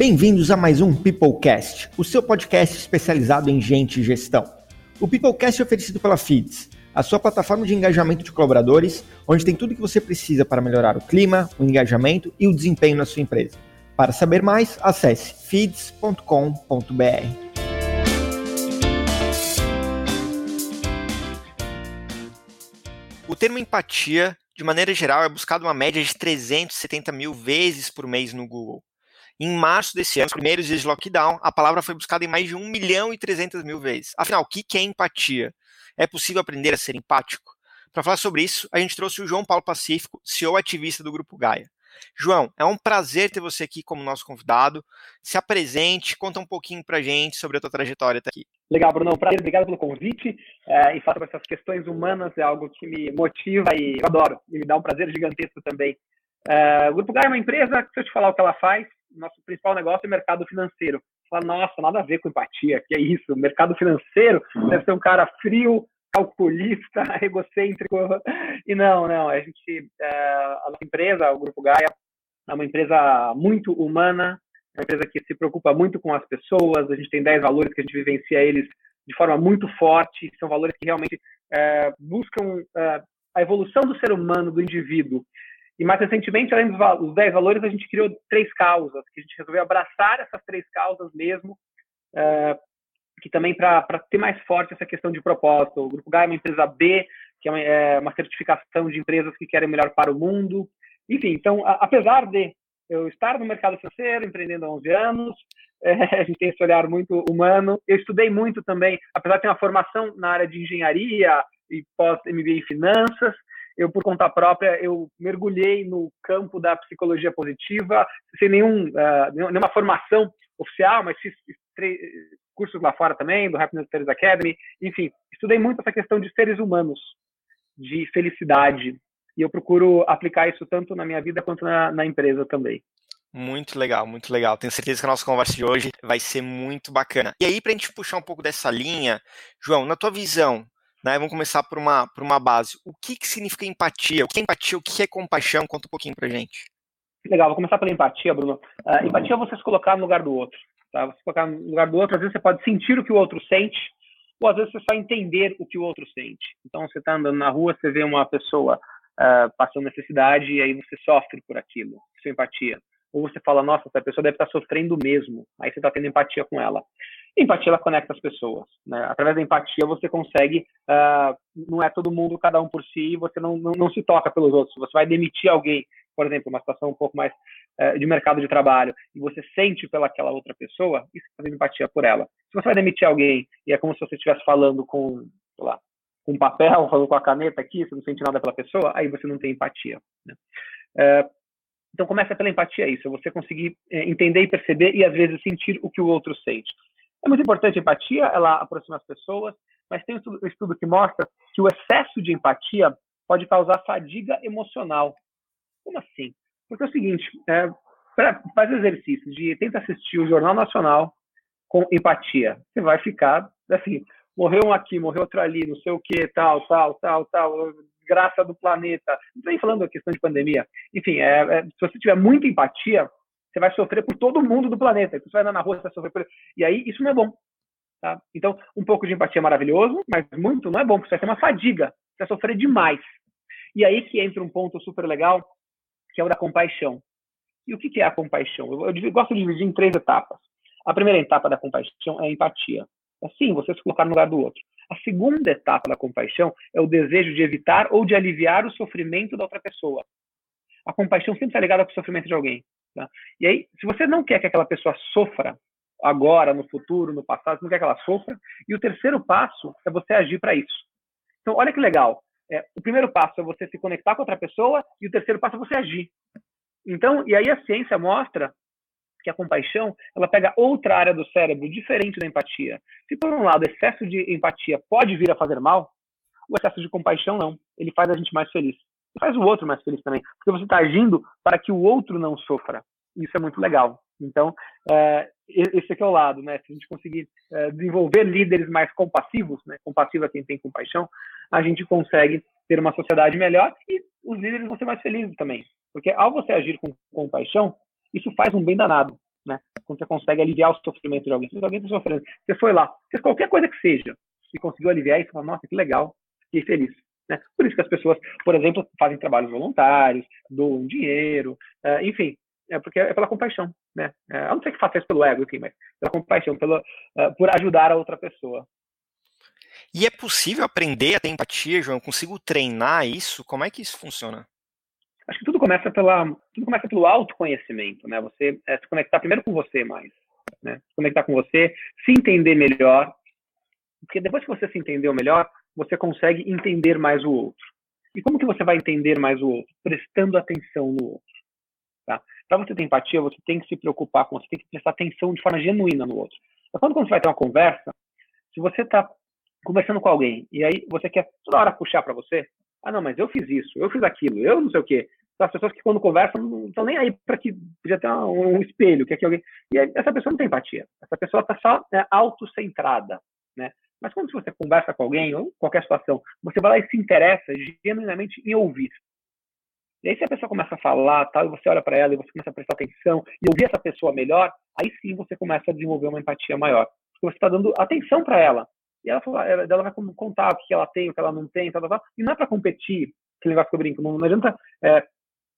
Bem-vindos a mais um Peoplecast, o seu podcast especializado em gente e gestão. O Peoplecast é oferecido pela Feeds, a sua plataforma de engajamento de colaboradores, onde tem tudo o que você precisa para melhorar o clima, o engajamento e o desempenho na sua empresa. Para saber mais, acesse feeds.com.br. O termo empatia, de maneira geral, é buscado uma média de 370 mil vezes por mês no Google. Em março desse ano, nos primeiros dias de lockdown, a palavra foi buscada em mais de 1 milhão e 300 mil vezes. Afinal, o que é empatia? É possível aprender a ser empático? Para falar sobre isso, a gente trouxe o João Paulo Pacífico, CEO ativista do Grupo Gaia. João, é um prazer ter você aqui como nosso convidado. Se apresente, conta um pouquinho para gente sobre a tua trajetória até aqui. Legal, Bruno. Prazer, obrigado pelo convite. É, e falar sobre essas questões humanas é algo que me motiva e eu adoro. E me dá um prazer gigantesco também. É, o Grupo Gaia é uma empresa, se eu te falar o que ela faz, nosso principal negócio é mercado financeiro. Fala, nossa, nada a ver com empatia, que é isso? Mercado financeiro deve ser um cara frio, calculista, egocêntrico. E não, não, a gente, é, a nossa empresa, o Grupo Gaia, é uma empresa muito humana, é uma empresa que se preocupa muito com as pessoas, a gente tem 10 valores que a gente vivencia eles de forma muito forte, são valores que realmente é, buscam é, a evolução do ser humano, do indivíduo, e mais recentemente, além dos 10 valores, a gente criou três causas, que a gente resolveu abraçar essas três causas mesmo, uh, que também para ter mais forte essa questão de propósito. O Grupo GAI é uma empresa B, que é uma, é uma certificação de empresas que querem melhor para o mundo. Enfim, então, a, apesar de eu estar no mercado financeiro, empreendendo há 11 anos, é, a gente tem esse olhar muito humano. Eu estudei muito também, apesar de ter uma formação na área de engenharia e pós-MBA em finanças, eu, por conta própria, eu mergulhei no campo da psicologia positiva, sem nenhum, uh, nenhuma formação oficial, mas fiz cursos lá fora também, do Happiness Studies Academy, enfim, estudei muito essa questão de seres humanos, de felicidade, e eu procuro aplicar isso tanto na minha vida quanto na, na empresa também. Muito legal, muito legal. Tenho certeza que a nossa conversa de hoje vai ser muito bacana. E aí, para a gente puxar um pouco dessa linha, João, na tua visão, né? Vamos começar por uma, por uma base. O que, que significa empatia? O que é empatia? O que é compaixão? Conta um pouquinho pra gente. Legal, vou começar pela empatia, Bruno. Uh, empatia é você se colocar no lugar do outro. Tá? Você se colocar no lugar do outro, às vezes você pode sentir o que o outro sente, ou às vezes você só entender o que o outro sente. Então, você está andando na rua, você vê uma pessoa uh, passando necessidade e aí você sofre por aquilo. Isso é empatia. Ou você fala, nossa, essa pessoa deve estar sofrendo mesmo. Aí você está tendo empatia com ela. Empatia ela conecta as pessoas. Né? Através da empatia você consegue, uh, não é todo mundo cada um por si, você não, não, não, se toca pelos outros. Você vai demitir alguém, por exemplo, uma situação um pouco mais uh, de mercado de trabalho, e você sente pelaquela outra pessoa, isso é fazer empatia por ela. Se você vai demitir alguém e é como se você estivesse falando com, sei lá, com papel, falando com a caneta aqui, você não sente nada pela pessoa, aí você não tem empatia. Né? Uh, então começa pela empatia isso, é você conseguir eh, entender e perceber e às vezes sentir o que o outro sente. É muito importante a empatia, ela aproxima as pessoas, mas tem um estudo que mostra que o excesso de empatia pode causar fadiga emocional. Como assim? Porque é o seguinte, é, faz exercício de tenta assistir o Jornal Nacional com empatia. Você vai ficar assim, morreu um aqui, morreu outro ali, não sei o que, tal, tal, tal, tal, graça do planeta. Não estou nem falando da questão de pandemia. Enfim, é, é, se você tiver muita empatia, você vai sofrer por todo mundo do planeta. Você vai andar na rua, você vai sofrer por... E aí, isso não é bom. Tá? Então, um pouco de empatia é maravilhoso, mas muito não é bom, porque você vai ter uma fadiga. Você vai sofrer demais. E aí que entra um ponto super legal, que é o da compaixão. E o que é a compaixão? Eu, eu gosto de dividir em três etapas. A primeira etapa da compaixão é a empatia. Assim, você se colocar no lugar do outro. A segunda etapa da compaixão é o desejo de evitar ou de aliviar o sofrimento da outra pessoa. A compaixão sempre está ligada com o sofrimento de alguém. Tá? E aí, se você não quer que aquela pessoa sofra agora, no futuro, no passado, você não quer que ela sofra. E o terceiro passo é você agir para isso. Então, olha que legal. É, o primeiro passo é você se conectar com outra pessoa e o terceiro passo é você agir. Então, e aí a ciência mostra que a compaixão ela pega outra área do cérebro diferente da empatia. Se por um lado excesso de empatia pode vir a fazer mal, o excesso de compaixão não. Ele faz a gente mais feliz e faz o outro mais feliz também, porque você está agindo para que o outro não sofra. Isso é muito legal. Então, é, esse aqui é o lado, né? Se a gente conseguir é, desenvolver líderes mais compassivos, né? Compassivo é quem tem compaixão, a gente consegue ter uma sociedade melhor e os líderes vão ser mais felizes também. Porque ao você agir com compaixão, isso faz um bem danado. né? Quando você consegue aliviar o sofrimento de alguém. Se alguém está sofrendo, você foi lá, fez qualquer coisa que seja, e conseguiu aliviar, você fala, nossa, que legal, fiquei feliz. Né? Por isso que as pessoas, por exemplo, fazem trabalhos voluntários, doam dinheiro, uh, enfim, é porque é pela compaixão, né? É, a não ser que faça isso pelo ego, enfim, mas pela compaixão, pela, uh, por ajudar a outra pessoa. E é possível aprender a ter empatia, João? Eu consigo treinar isso? Como é que isso funciona? Acho que tudo começa pela, tudo começa pelo autoconhecimento, né? Você é, se conectar primeiro com você mais, né? Se conectar com você, se entender melhor, porque depois que você se entendeu melhor, você consegue entender mais o outro. E como que você vai entender mais o outro? Prestando atenção no outro. Tá? Para você ter empatia, você tem que se preocupar com, você tem que prestar atenção de forma genuína no outro. Então, quando, quando você vai ter uma conversa, se você está conversando com alguém e aí você quer toda hora puxar para você, ah, não, mas eu fiz isso, eu fiz aquilo, eu não sei o quê. As pessoas que quando conversam não estão nem aí para que podia ter um, um espelho, que, que alguém. E aí, essa pessoa não tem empatia. Essa pessoa está só é, autocentrada, né? Mas quando você conversa com alguém, ou qualquer situação, você vai lá e se interessa genuinamente em ouvir. E aí, se a pessoa começa a falar, tal, e você olha para ela e você começa a prestar atenção e ouvir essa pessoa melhor, aí sim você começa a desenvolver uma empatia maior. Porque você está dando atenção para ela. E ela, fala, ela vai contar o que ela tem, o que ela não tem, tal, tal, tal. E não é para competir, aquele negócio que eu brinco. Não, não adianta é,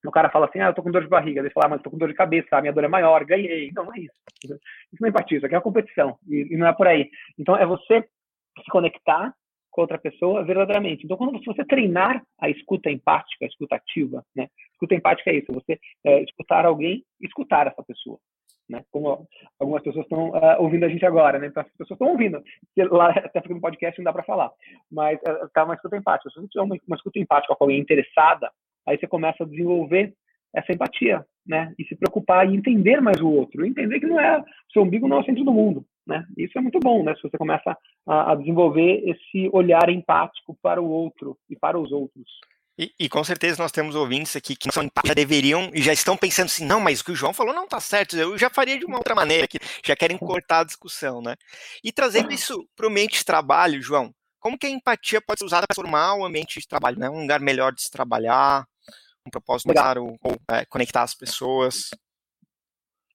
o cara fala assim, ah, eu tô com dor de barriga. Ele fala, ah, mas eu tô com dor de cabeça, a minha dor é maior, ganhei. Não, não é isso. Isso não é empatia, isso aqui é uma competição. E, e não é por aí. Então, é você se conectar com outra pessoa verdadeiramente. Então, quando você treinar a escuta empática, a escuta ativa, né? Escuta empática é isso, você é, escutar alguém, escutar essa pessoa. Né? Como algumas pessoas estão uh, ouvindo a gente agora, né? Então, as pessoas estão ouvindo. Lá, até porque no podcast não dá para falar. Mas uh, tá uma escuta empática. Se você tiver uma, uma escuta empática com alguém interessada, aí você começa a desenvolver essa empatia, né? E se preocupar e entender mais o outro. Entender que não é, seu umbigo não é o centro do mundo. Né? Isso é muito bom, né? Se você começa a, a desenvolver esse olhar empático para o outro e para os outros. E, e, com certeza nós temos ouvintes aqui que são empáticos, já deveriam e já estão pensando assim, não, mas o que o João falou não está certo, eu já faria de uma outra maneira, que já querem cortar a discussão, né? E trazendo isso para o ambiente de trabalho, João, como que a empatia pode ser usada para formar o ambiente de trabalho, né? Um lugar melhor de se trabalhar, um propósito claro, ou é, conectar as pessoas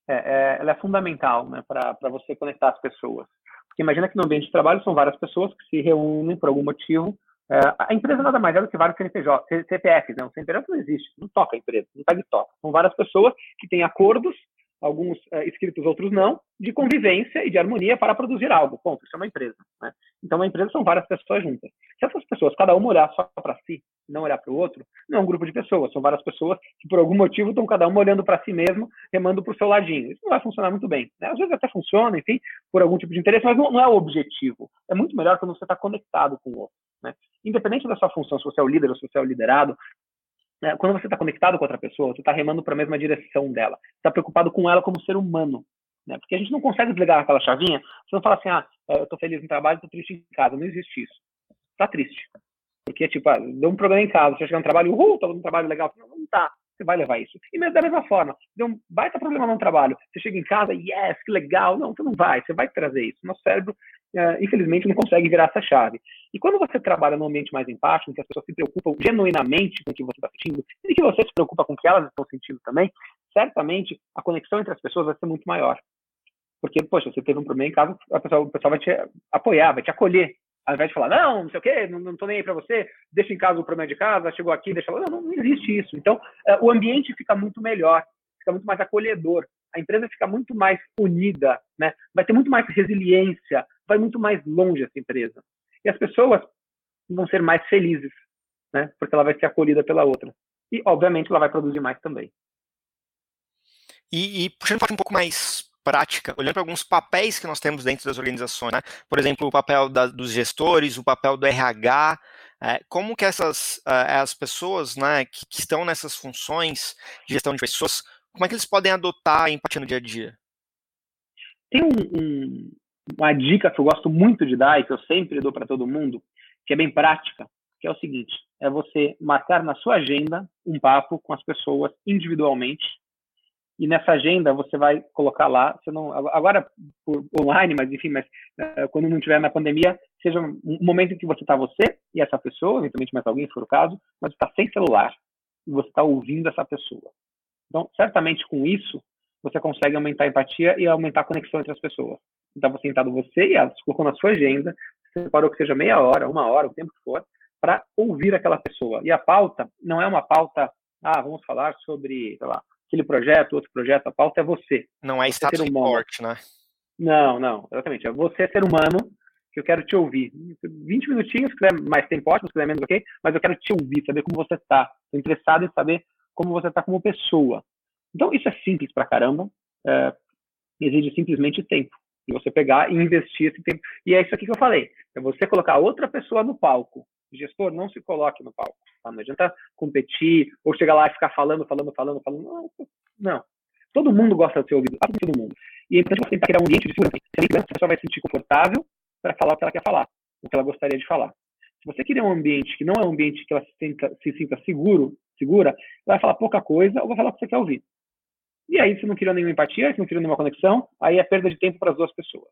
é, é, ela é fundamental né, para você conectar as pessoas. Porque imagina que no ambiente de trabalho são várias pessoas que se reúnem por algum motivo. É, a empresa nada mais é do que vários CNPJ, CPFs, né? O CNPJ não existe, não toca a empresa, não pega e toca. São várias pessoas que têm acordos alguns é, escritos, outros não, de convivência e de harmonia para produzir algo. Ponto. Isso é uma empresa. Né? Então, uma empresa são várias pessoas juntas. Se essas pessoas, cada uma olhar só para si, não olhar para o outro, não é um grupo de pessoas. São várias pessoas que, por algum motivo, estão cada uma olhando para si mesmo, remando para o seu ladinho. Isso não vai funcionar muito bem. Né? Às vezes até funciona, enfim, por algum tipo de interesse, mas não, não é o objetivo. É muito melhor quando você está conectado com o outro. Né? Independente da sua função, se você é o líder ou se você é o liderado, né, quando você está conectado com outra pessoa, você está remando para a mesma direção dela. está preocupado com ela como ser humano. Né? Porque a gente não consegue desligar aquela chavinha. Você não fala assim, ah, eu estou feliz no trabalho, estou triste em casa. Não existe isso. Está triste. Porque, tipo, ah, deu um problema em casa, você chega no trabalho, uhul, estou num trabalho legal. Não, não tá. Você vai levar isso. E da mesma forma, deu um baita problema no trabalho. Você chega em casa, yes, que legal. Não, você não vai. Você vai trazer isso. Nosso cérebro uh, infelizmente, não consegue virar essa chave. E quando você trabalha num ambiente mais empático, em que as pessoas se preocupam genuinamente com o que você está sentindo, e que você se preocupa com o que elas estão sentindo também, certamente a conexão entre as pessoas vai ser muito maior. Porque, poxa, você teve um problema em casa, a pessoa, o pessoal vai te apoiar, vai te acolher. Ao invés de falar, não, não sei o quê, não, não tô nem aí para você, deixa em casa o problema de casa, chegou aqui, deixa lá. Não, não existe isso. Então, uh, o ambiente fica muito melhor, fica muito mais acolhedor a empresa fica muito mais unida, né? vai ter muito mais resiliência, vai muito mais longe essa empresa. E as pessoas vão ser mais felizes, né? porque ela vai ser acolhida pela outra. E, obviamente, ela vai produzir mais também. E, e puxando um pouco mais prática, olhando para alguns papéis que nós temos dentro das organizações, né? por exemplo, o papel da, dos gestores, o papel do RH, é, como que essas uh, as pessoas né, que, que, estão nessas funções de gestão de pessoas como é que eles podem adotar a empatia no dia a dia? Tem um, um, uma dica que eu gosto muito de dar e que eu sempre dou para todo mundo, que é bem prática, que é o seguinte: é você marcar na sua agenda um papo com as pessoas individualmente. E nessa agenda você vai colocar lá, você não, agora por online, mas enfim, mas uh, quando não tiver na pandemia, seja um momento em que você está você e essa pessoa, eventualmente mais alguém, se for o caso, mas está sem celular e você está ouvindo essa pessoa. Então, certamente com isso, você consegue aumentar a empatia e aumentar a conexão entre as pessoas. Então, você sentado você e ela, colocou na sua agenda, separou que seja meia hora, uma hora, o tempo que for, para ouvir aquela pessoa. E a pauta não é uma pauta, ah, vamos falar sobre, sei lá, aquele projeto, outro projeto, a pauta é você. Não é status report, né? Não, não, exatamente. É você ser humano, que eu quero te ouvir. 20 minutinhos, se quiser mais tempo, ótimo, se quiser menos, ok, mas eu quero te ouvir, saber como você está. Estou interessado em saber como você está como pessoa. Então, isso é simples pra caramba, é, exige simplesmente tempo. E você pegar e investir esse tempo. E é isso aqui que eu falei. É você colocar outra pessoa no palco. Gestor, não se coloque no palco. Tá? Não adianta competir ou chegar lá e ficar falando, falando, falando, falando. Não. não. Todo mundo gosta de ser ouvido. Todo mundo. E importante você tentar criar um ambiente de segurança. A pessoa vai se sentir confortável para falar o que ela quer falar, o que ela gostaria de falar. Se você criar um ambiente que não é um ambiente que ela se sinta, se sinta seguro, segura, ela vai falar pouca coisa ou vai falar o que você quer ouvir. E aí, se não criou nenhuma empatia, se não criou nenhuma conexão, aí é perda de tempo para as duas pessoas.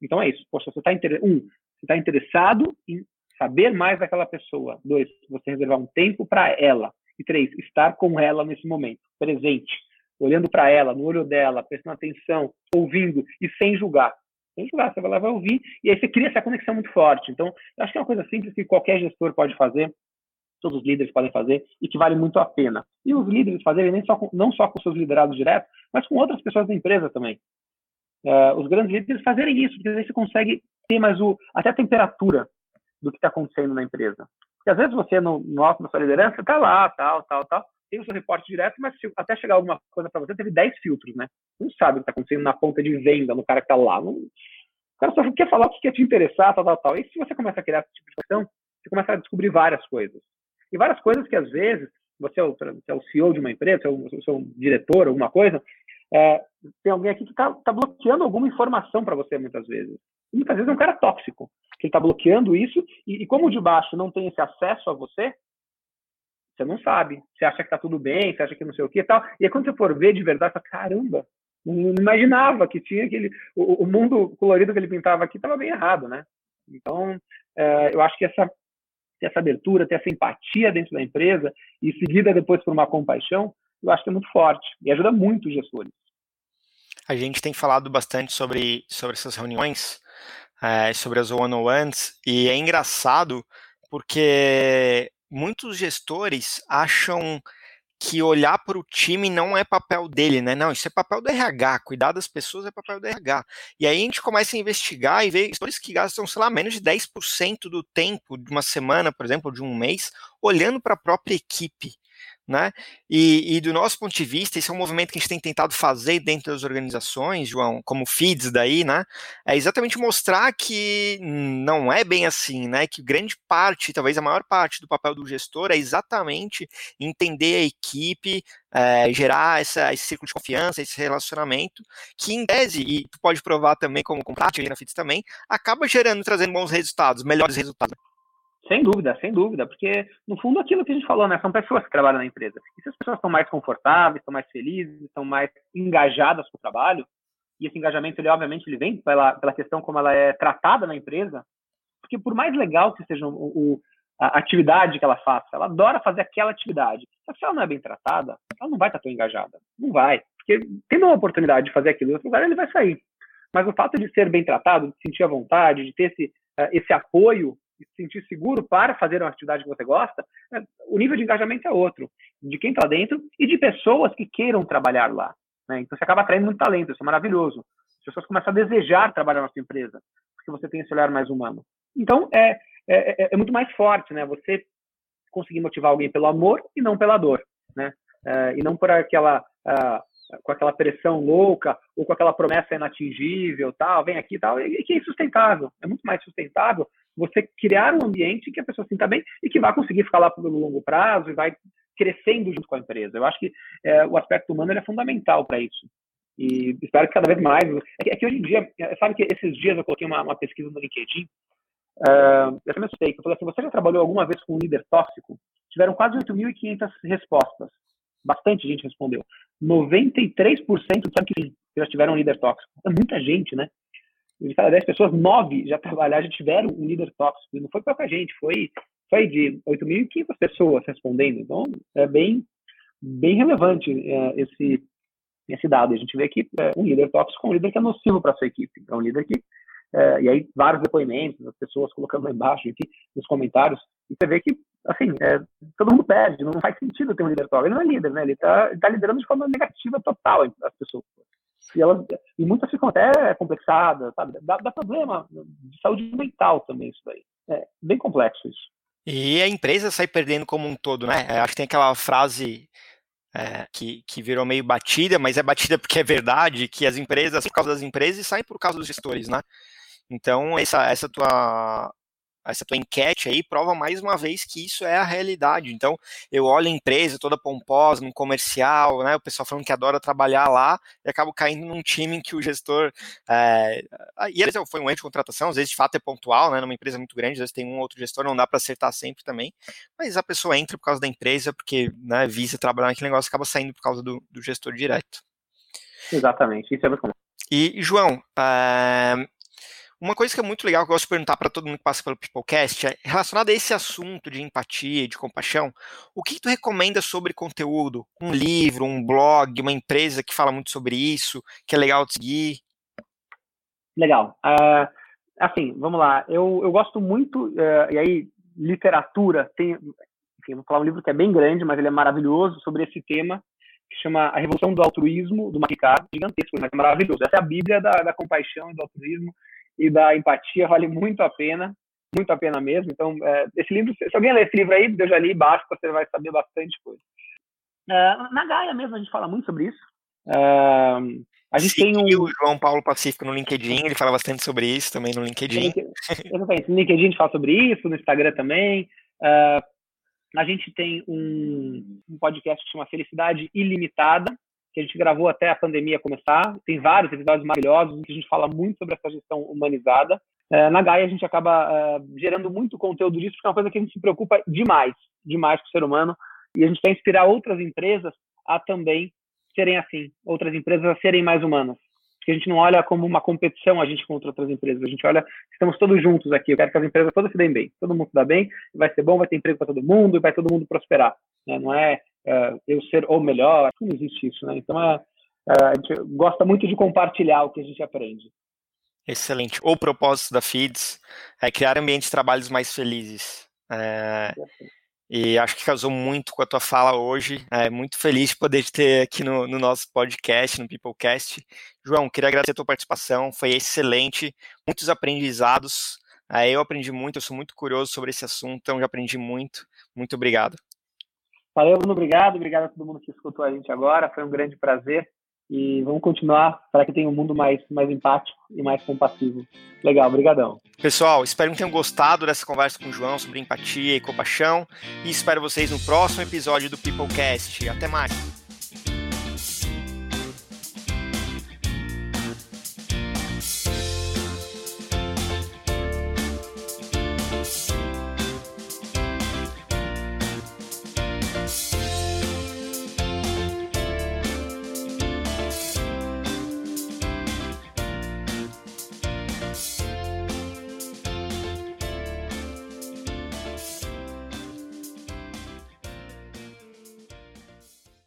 Então é isso. Poxa, você está inter... um, você está interessado em saber mais daquela pessoa. Dois, você reservar um tempo para ela. E três, estar com ela nesse momento, presente, olhando para ela, no olho dela, prestando atenção, ouvindo e sem julgar. Sem julgar, você vai lá vai ouvir e aí você cria essa conexão muito forte. Então, eu acho que é uma coisa simples que qualquer gestor pode fazer todos os líderes podem fazer e que vale muito a pena. E os líderes fazerem nem só com, não só com seus liderados diretos, mas com outras pessoas da empresa também. Uh, os grandes líderes fazerem isso, porque aí você consegue ter mais o, até a temperatura do que está acontecendo na empresa. Porque às vezes você, no, no alto da sua liderança, está lá, tal, tal, tal, tem o seu reporte direto, mas até chegar alguma coisa para você, teve 10 filtros, né? Não sabe o que está acontecendo na ponta de venda, no cara que está lá. Não, o cara só quer falar o que quer te interessar, tal, tal, tal. E se você começa a criar esse tipo de questão, você começa a descobrir várias coisas. E várias coisas que, às vezes, você é o, você é o CEO de uma empresa, você é o, você é um diretor, alguma coisa, é, tem alguém aqui que está tá bloqueando alguma informação para você, muitas vezes. E muitas vezes é um cara tóxico, que está bloqueando isso, e, e, como o de baixo não tem esse acesso a você, você não sabe. Você acha que está tudo bem, você acha que não sei o que e tal. E aí, quando você for ver de verdade, você fala, caramba, não imaginava que tinha aquele. O, o mundo colorido que ele pintava aqui estava bem errado, né? Então, é, eu acho que essa essa abertura, ter essa empatia dentro da empresa e seguida depois por uma compaixão, eu acho que é muito forte e ajuda muito os gestores. A gente tem falado bastante sobre, sobre essas reuniões, é, sobre as one-on-ones, e é engraçado porque muitos gestores acham que olhar para o time não é papel dele, né? Não, isso é papel do RH, cuidar das pessoas é papel do RH. E aí a gente começa a investigar e ver histórias que gastam, sei lá, menos de 10% do tempo de uma semana, por exemplo, de um mês, olhando para a própria equipe né? E, e, do nosso ponto de vista, esse é um movimento que a gente tem tentado fazer dentro das organizações, João, como feeds daí, né? É exatamente mostrar que não é bem assim, né? Que grande parte, talvez a maior parte do papel do gestor é exatamente entender a equipe, é, gerar essa, esse círculo de confiança, esse relacionamento, que em tese, e tu pode provar também como com prática na FITS também, acaba gerando, trazendo bons resultados, melhores resultados. Sem dúvida, sem dúvida, porque no fundo aquilo que a gente falou, né, são pessoas que trabalham na empresa. E se as pessoas estão mais confortáveis, estão mais felizes, estão mais engajadas com o trabalho, e esse engajamento ele obviamente ele vem pela, pela questão como ela é tratada na empresa, porque por mais legal que seja o, o, a atividade que ela faça, ela adora fazer aquela atividade. Se ela não é bem tratada, ela não vai estar tão engajada. Não vai. Porque tendo uma oportunidade de fazer aquilo em outro lugar, ele vai sair. Mas o fato de ser bem tratado, de sentir a vontade, de ter esse, uh, esse apoio e se sentir seguro para fazer uma atividade que você gosta, né, o nível de engajamento é outro, de quem está dentro e de pessoas que queiram trabalhar lá. Né? Então você acaba atraindo muito talento, isso é maravilhoso. As pessoas começam a desejar trabalhar na sua empresa, porque você tem esse olhar mais humano. Então é, é, é, é muito mais forte, né? Você conseguir motivar alguém pelo amor e não pela dor, né? É, e não por aquela uh, com aquela pressão louca ou com aquela promessa inatingível, tal, vem aqui, tal, e que é insustentável. É muito mais sustentável você criar um ambiente que a pessoa sinta bem e que vai conseguir ficar lá pelo longo prazo e vai crescendo junto com a empresa. Eu acho que é, o aspecto humano é fundamental para isso. E espero que cada vez mais. É que, é que, hoje em dia, é, sabe que esses dias eu coloquei uma, uma pesquisa no LinkedIn. Uh, eu também assustei. Eu falei assim: você já trabalhou alguma vez com um líder tóxico? Tiveram quase 8.500 respostas. Bastante gente respondeu. 93% disseram que sim, já tiveram um líder tóxico. É muita gente, né? de cada 10 pessoas, 9 já trabalharam, já tiveram um líder tóxico. E não foi pouca gente, foi, foi de 8.500 pessoas respondendo. Então, é bem, bem relevante é, esse, esse dado. A gente vê que é, um líder tóxico é um líder que é nocivo para sua equipe. É um líder que é, e aí vários depoimentos, as pessoas colocando lá embaixo, enfim, nos comentários, e você vê que, assim, é, todo mundo perde, não faz sentido ter um líder tóxico. Ele não é líder, né? Ele está tá liderando de forma negativa total as pessoas. E, elas, e muitas ficam até complexadas, sabe? Dá, dá problema de saúde mental também isso daí. É bem complexo isso. E a empresa sai perdendo como um todo, né? É, acho que tem aquela frase é, que, que virou meio batida, mas é batida porque é verdade, que as empresas, por causa das empresas, saem por causa dos gestores, né? Então, essa, essa tua essa tua enquete aí prova mais uma vez que isso é a realidade. Então, eu olho a empresa toda pomposa, num comercial, né, o pessoal falando que adora trabalhar lá, e acabo caindo num time em que o gestor. É, e às vezes foi um erro de contratação, às vezes de fato é pontual, né, numa empresa muito grande, às vezes tem um outro gestor, não dá para acertar sempre também, mas a pessoa entra por causa da empresa, porque né, visa trabalhar naquele negócio, acaba saindo por causa do, do gestor direto. Exatamente, isso é muito comum. E, João, é, uma coisa que é muito legal, que eu gosto de perguntar para todo mundo que passa pelo Peoplecast, é relacionado a esse assunto de empatia e de compaixão, o que, tu recomenda sobre conteúdo? Um livro, um blog, uma empresa que fala muito sobre isso, que é legal de seguir? Legal. Uh, assim, vamos lá. Eu, eu gosto muito, uh, e aí, literatura, tem, enfim, vou falar um livro que é bem grande, mas ele é maravilhoso sobre esse tema, que chama A Revolução do Altruísmo, do Maricard, gigantesco, mas é maravilhoso. Essa é a bíblia da, da compaixão e do altruísmo e da empatia vale muito a pena, muito a pena mesmo. Então, é, esse livro, se alguém ler esse livro aí, eu já li, basta, você vai saber bastante coisa. É, na Gaia mesmo, a gente fala muito sobre isso. É, a gente Sim, tem um... o João Paulo Pacífico no LinkedIn, ele fala bastante sobre isso também no LinkedIn. Exatamente, no LinkedIn a gente fala sobre isso, no Instagram também. Uh, a gente tem um, um podcast que chama Felicidade Ilimitada, que a gente gravou até a pandemia começar. Tem vários episódios maravilhosos em que a gente fala muito sobre essa gestão humanizada. É, na Gaia a gente acaba é, gerando muito conteúdo disso, porque é uma coisa que a gente se preocupa demais, demais com o ser humano, e a gente quer inspirar outras empresas a também serem assim, outras empresas a serem mais humanas. Porque a gente não olha como uma competição a gente contra outras empresas, a gente olha, estamos todos juntos aqui, eu quero que as empresas todas se deem bem, todo mundo se dá bem, vai ser bom, vai ter emprego para todo mundo, e vai todo mundo prosperar. Né? Não é uh, eu ser o melhor, não existe isso, né? Então é, uh, a gente gosta muito de compartilhar o que a gente aprende. Excelente. O propósito da FIDS é criar ambientes de trabalhos mais felizes. É, e acho que casou muito com a tua fala hoje. É muito feliz de poder te ter aqui no, no, nosso podcast, no Peoplecast. João, queria agradecer a tua participação, foi excelente, muitos aprendizados. É, eu aprendi muito, eu sou muito curioso sobre esse assunto, então já aprendi muito. Muito obrigado. Valeu, Bruno, obrigado. Obrigado a todo mundo que escutou a gente agora. Foi um grande prazer. E vamos continuar para que tenha um mundo mais, mais empático e mais compassivo. Legal, obrigadão. Pessoal, espero que tenham gostado dessa conversa com o João sobre empatia e compaixão. E espero vocês no próximo episódio do Peoplecast. Até mais.